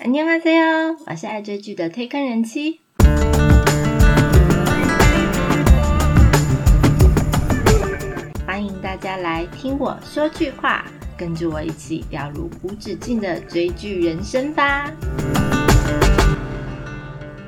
안녕하세요，我是爱追剧的推坑人妻。欢迎大家来听我说句话，跟着我一起掉入无止境的追剧人生吧。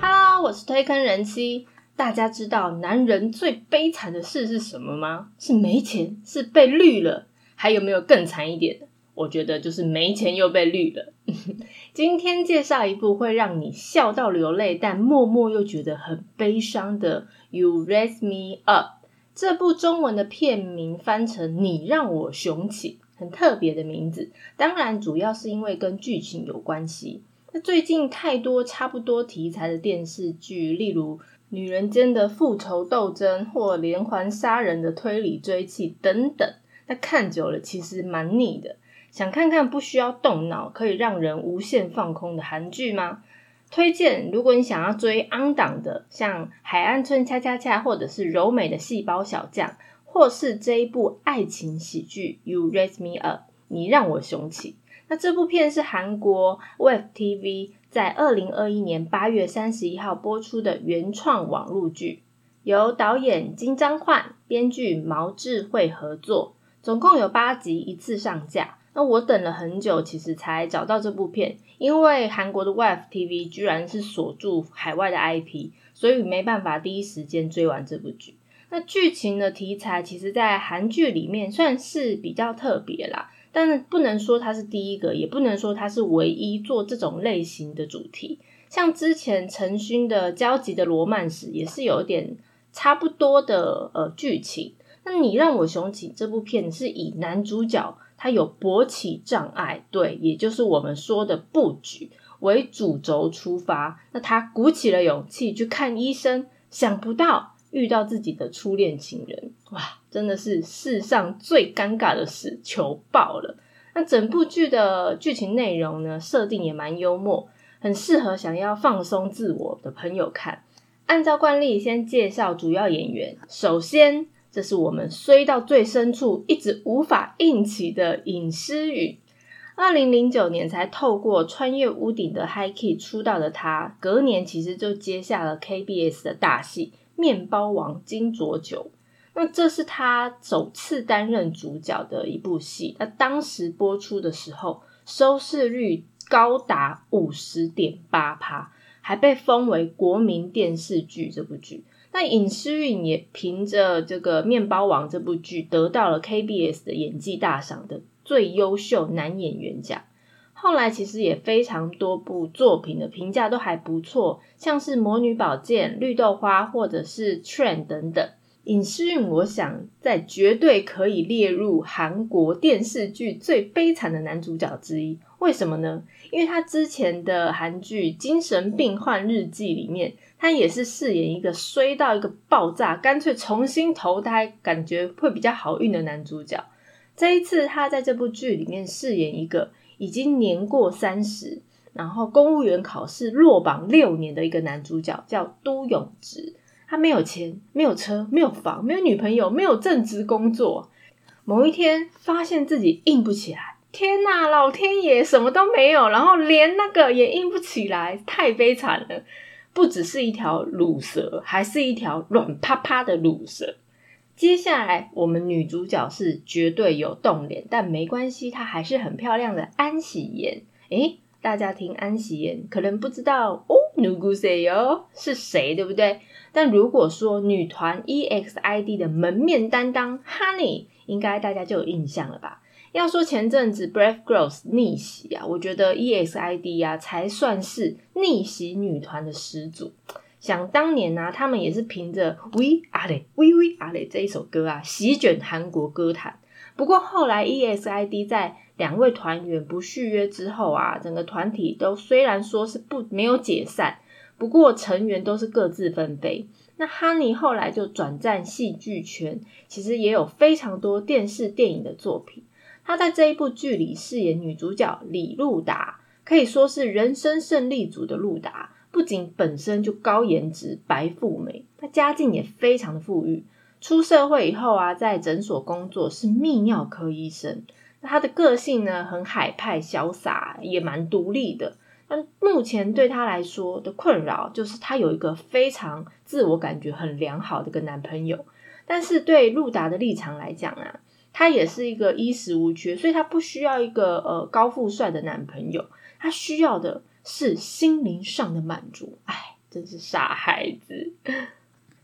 Hello，我是推坑人妻。大家知道男人最悲惨的事是什么吗？是没钱，是被绿了。还有没有更惨一点的？ 我觉得就是没钱又被绿了。今天介绍一部会让你笑到流泪，但默默又觉得很悲伤的《You Raise Me Up》。这部中文的片名翻成“你让我雄起”，很特别的名字。当然，主要是因为跟剧情有关系。那最近太多差不多题材的电视剧，例如女人间的复仇斗争，或连环杀人的推理追气等等，那看久了其实蛮腻的。想看看不需要动脑，可以让人无限放空的韩剧吗？推荐，如果你想要追安档的，像《海岸村恰恰恰》，或者是柔美的细胞小将，或是这一部爱情喜剧《You Raise Me Up》，你让我雄起。那这部片是韩国 Wave TV 在二零二一年八月三十一号播出的原创网络剧，由导演金章焕、编剧毛智慧合作，总共有八集，一次上架。那我等了很久，其实才找到这部片，因为韩国的 Wave TV 居然是锁住海外的 IP，所以没办法第一时间追完这部剧。那剧情的题材，其实在韩剧里面算是比较特别啦，但是不能说它是第一个，也不能说它是唯一做这种类型的主题。像之前陈勋的《焦急的罗曼史》也是有点差不多的呃剧情。那你让我雄起这部片是以男主角。他有勃起障碍，对，也就是我们说的布局为主轴出发。那他鼓起了勇气去看医生，想不到遇到自己的初恋情人，哇，真的是世上最尴尬的事，求爆了。那整部剧的剧情内容呢，设定也蛮幽默，很适合想要放松自我的朋友看。按照惯例，先介绍主要演员，首先。这是我们衰到最深处，一直无法硬起的尹诗允。二零零九年才透过《穿越屋顶的 High Key》出道的他，隔年其实就接下了 KBS 的大戏《面包王金卓九》。那这是他首次担任主角的一部戏。那当时播出的时候，收视率高达五十点八趴，还被封为国民电视剧。这部剧。那尹诗韵也凭着这个《面包王》这部剧得到了 KBS 的演技大赏的最优秀男演员奖。后来其实也非常多部作品的评价都还不错，像是《魔女宝剑》、《绿豆花》或者是《Train》等等。尹诗韵，我想在绝对可以列入韩国电视剧最悲惨的男主角之一。为什么呢？因为他之前的韩剧《精神病患日记》里面。他也是饰演一个衰到一个爆炸，干脆重新投胎，感觉会比较好运的男主角。这一次，他在这部剧里面饰演一个已经年过三十，然后公务员考试落榜六年的一个男主角，叫都永植。他没有钱，没有车，没有房，没有女朋友，没有正职工作。某一天发现自己硬不起来，天呐，老天爷什么都没有，然后连那个也硬不起来，太悲惨了。不只是一条乳蛇，还是一条软趴趴的乳蛇。接下来，我们女主角是绝对有动脸，但没关系，她还是很漂亮的安喜妍。诶大家听安喜妍，可能不知道哦，누구세요是谁，对不对？但如果说女团 EXID 的门面担当 Honey，应该大家就有印象了吧？要说前阵子 Brave Girls 逆袭啊，我觉得 EXID 呀才算是逆袭女团的始祖。想当年呢，他们也是凭着 We Are We We Are 这一首歌啊，席卷韩国歌坛。不过后来 EXID 在两位团员不续约之后啊，整个团体都虽然说是不没有解散，不过成员都是各自纷飞。那 Honey 后来就转战戏剧圈，其实也有非常多电视电影的作品。她在这一部剧里饰演女主角李露达，可以说是人生胜利组的露达。不仅本身就高颜值、白富美，她家境也非常的富裕。出社会以后啊，在诊所工作是泌尿科医生。那她的个性呢，很海派、潇洒，也蛮独立的。那目前对她来说的困扰就是她有一个非常自我感觉很良好的一个男朋友，但是对路达的立场来讲啊，他也是一个衣食无缺，所以他不需要一个呃高富帅的男朋友，他需要的是心灵上的满足。哎，真是傻孩子。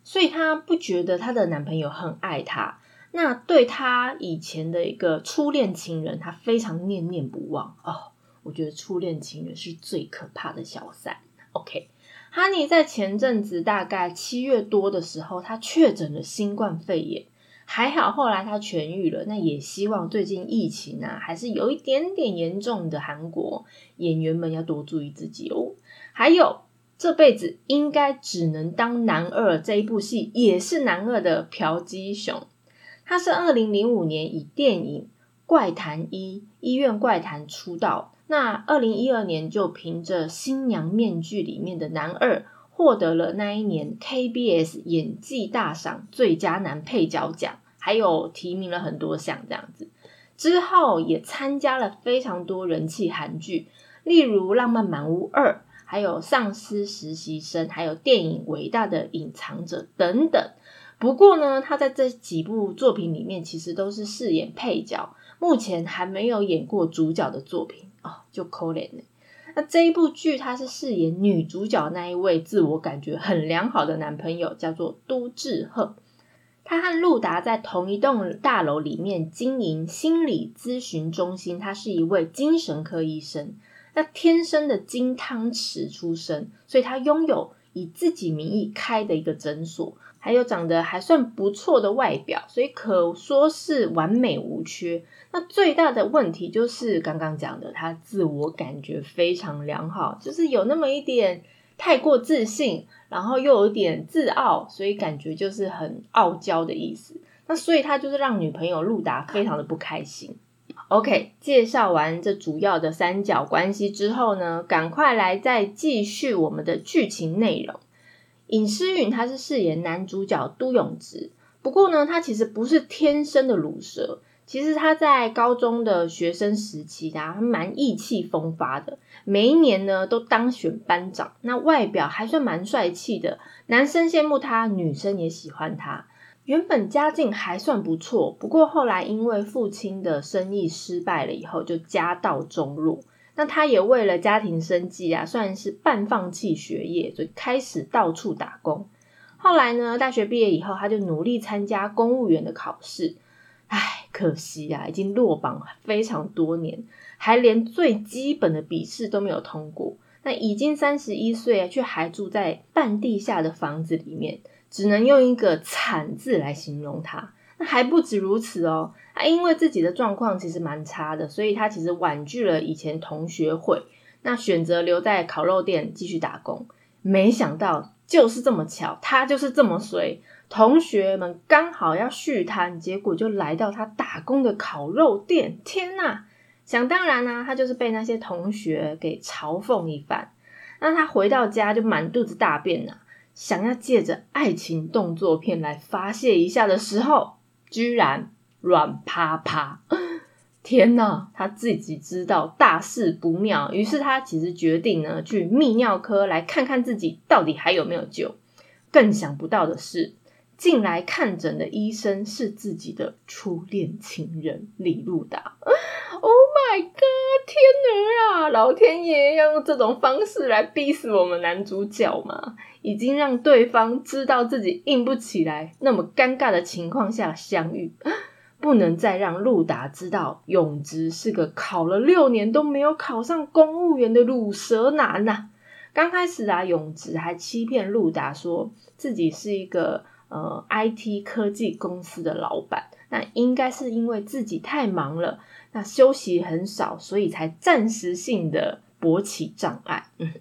所以她不觉得她的男朋友很爱她，那对她以前的一个初恋情人，她非常念念不忘哦。我觉得初恋情人是最可怕的小三。OK，Honey 在前阵子大概七月多的时候，他确诊了新冠肺炎，还好后来他痊愈了。那也希望最近疫情啊，还是有一点点严重的韩国演员们要多注意自己哦。还有。这辈子应该只能当男二这一部戏也是男二的朴基雄，他是二零零五年以电影《怪谈一医院怪谈》出道，那二零一二年就凭着《新娘面具》里面的男二，获得了那一年 KBS 演技大赏最佳男配角奖，还有提名了很多项这样子。之后也参加了非常多人气韩剧，例如《浪漫满屋二》。还有丧尸实习生，还有电影《伟大的隐藏者》等等。不过呢，他在这几部作品里面，其实都是饰演配角，目前还没有演过主角的作品哦，就可怜了。那这一部剧，他是饰演女主角那一位自我感觉很良好的男朋友，叫做都智赫。他和陆达在同一栋大楼里面经营心理咨询中心，他是一位精神科医生。那天生的金汤匙出身，所以他拥有以自己名义开的一个诊所，还有长得还算不错的外表，所以可说是完美无缺。那最大的问题就是刚刚讲的，他自我感觉非常良好，就是有那么一点太过自信，然后又有点自傲，所以感觉就是很傲娇的意思。那所以他就是让女朋友路达非常的不开心。OK，介绍完这主要的三角关系之后呢，赶快来再继续我们的剧情内容。尹诗允他是饰演男主角都永植，不过呢，他其实不是天生的乳蛇，其实他在高中的学生时期啊，他蛮意气风发的，每一年呢都当选班长，那外表还算蛮帅气的，男生羡慕他，女生也喜欢他。原本家境还算不错，不过后来因为父亲的生意失败了以后，就家道中落。那他也为了家庭生计啊，算是半放弃学业，就开始到处打工。后来呢，大学毕业以后，他就努力参加公务员的考试。唉，可惜啊，已经落榜非常多年，还连最基本的笔试都没有通过。那已经三十一岁，却还住在半地下的房子里面。只能用一个惨字来形容他。那还不止如此哦，他因为自己的状况其实蛮差的，所以他其实婉拒了以前同学会，那选择留在烤肉店继续打工。没想到就是这么巧，他就是这么随，同学们刚好要续摊，结果就来到他打工的烤肉店。天呐，想当然呢，他就是被那些同学给嘲讽一番。那他回到家就满肚子大便呐。想要借着爱情动作片来发泄一下的时候，居然软趴趴！天呐，他自己知道大事不妙，于是他其实决定呢去泌尿科来看看自己到底还有没有救。更想不到的是，进来看诊的医生是自己的初恋情人李路达。Oh my god！天哪啊，老天爷要用这种方式来逼死我们男主角吗？已经让对方知道自己硬不起来，那么尴尬的情况下相遇，不能再让陆达知道永植是个考了六年都没有考上公务员的乳蛇男呐。刚开始啊，永植还欺骗陆达说自己是一个呃 IT 科技公司的老板，那应该是因为自己太忙了，那休息很少，所以才暂时性的勃起障碍。嗯。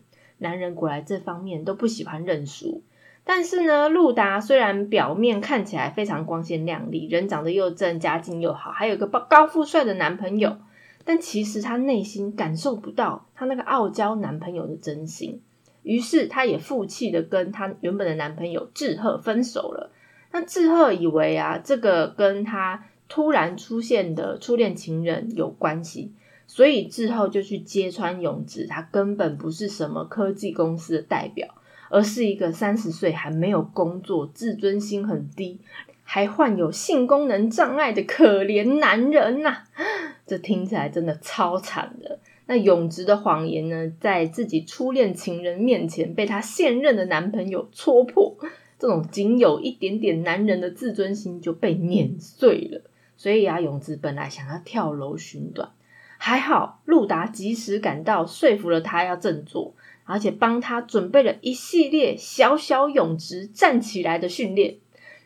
男人果然这方面都不喜欢认输，但是呢，路达虽然表面看起来非常光鲜亮丽，人长得又正，家境又好，还有个高高富帅的男朋友，但其实他内心感受不到他那个傲娇男朋友的真心，于是他也负气的跟他原本的男朋友志贺分手了。那志贺以为啊，这个跟他突然出现的初恋情人有关系。所以志贺就去揭穿永植，他根本不是什么科技公司的代表，而是一个三十岁还没有工作、自尊心很低、还患有性功能障碍的可怜男人呐！这听起来真的超惨的。那永植的谎言呢，在自己初恋情人面前被他现任的男朋友戳破，这种仅有一点点男人的自尊心就被碾碎了。所以啊，永植本来想要跳楼寻短，还好路达及时赶到，说服了他要振作，而且帮他准备了一系列小小永植站起来的训练。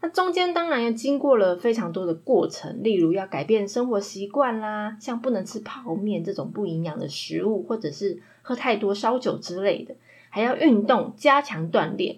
那中间当然要经过了非常多的过程，例如要改变生活习惯啦，像不能吃泡面这种不营养的食物，或者是喝太多烧酒之类的，还要运动加强锻炼。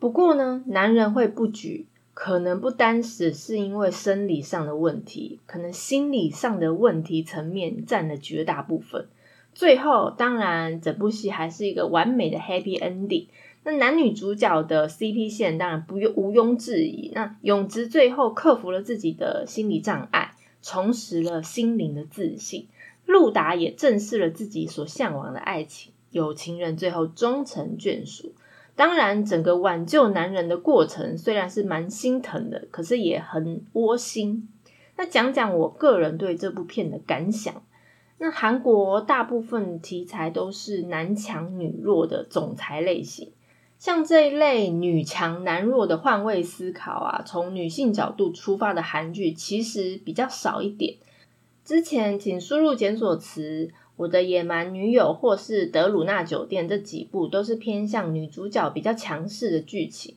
不过呢，男人会不举，可能不单只是因为生理上的问题，可能心理上的问题层面占了绝大部分。最后，当然整部戏还是一个完美的 happy ending。那男女主角的 CP 线当然不用毋庸置疑。那永植最后克服了自己的心理障碍，重拾了心灵的自信。路达也正视了自己所向往的爱情，有情人最后终成眷属。当然，整个挽救男人的过程虽然是蛮心疼的，可是也很窝心。那讲讲我个人对这部片的感想。那韩国大部分题材都是男强女弱的总裁类型。像这一类女强男弱的换位思考啊，从女性角度出发的韩剧其实比较少一点。之前请输入检索词“我的野蛮女友”或是《德鲁纳酒店》这几部都是偏向女主角比较强势的剧情。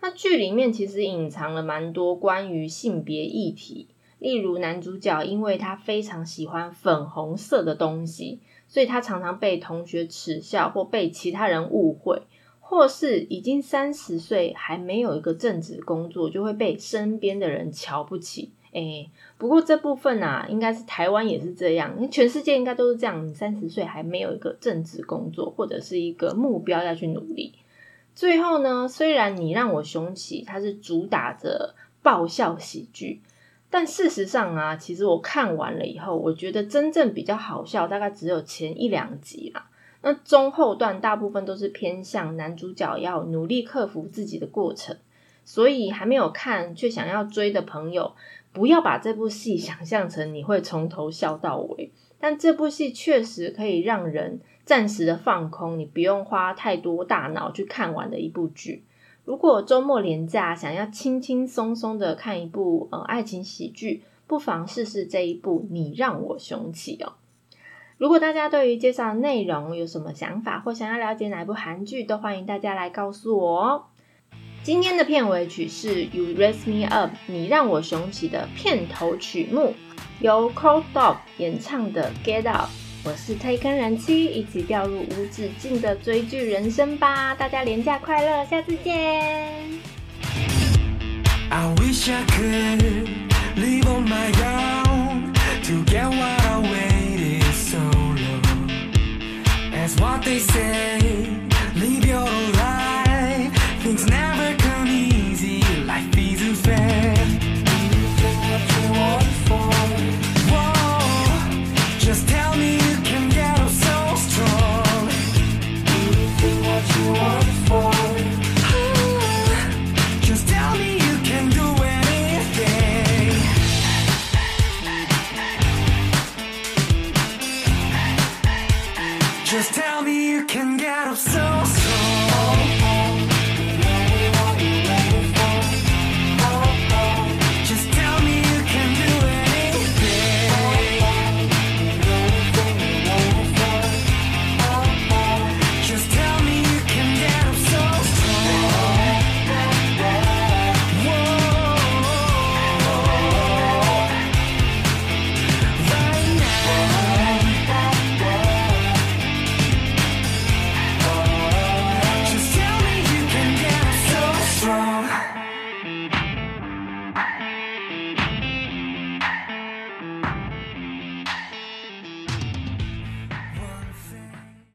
那剧里面其实隐藏了蛮多关于性别议题，例如男主角因为他非常喜欢粉红色的东西，所以他常常被同学耻笑或被其他人误会。或是已经三十岁还没有一个正职工作，就会被身边的人瞧不起。哎，不过这部分啊，应该是台湾也是这样，因为全世界应该都是这样。你三十岁还没有一个正职工作，或者是一个目标要去努力。最后呢，虽然你让我雄起，它是主打着爆笑喜剧，但事实上啊，其实我看完了以后，我觉得真正比较好笑，大概只有前一两集啦。那中后段大部分都是偏向男主角要努力克服自己的过程，所以还没有看却想要追的朋友，不要把这部戏想象成你会从头笑到尾。但这部戏确实可以让人暂时的放空，你不用花太多大脑去看完的一部剧。如果周末连假想要轻轻松松的看一部呃爱情喜剧，不妨试试这一部《你让我雄起》哦。如果大家对于介绍内容有什么想法，或想要了解哪部韩剧，都欢迎大家来告诉我哦。今天的片尾曲是《You Raise Me Up》，你让我雄起的片头曲目，由 Cold Dog 演唱的《Get Up》。我是推坑人妻，一起掉入无止境的追剧人生吧！大家廉假快乐，下次见。I wish I could live on my own to get what I want. That's what they say. Live your life.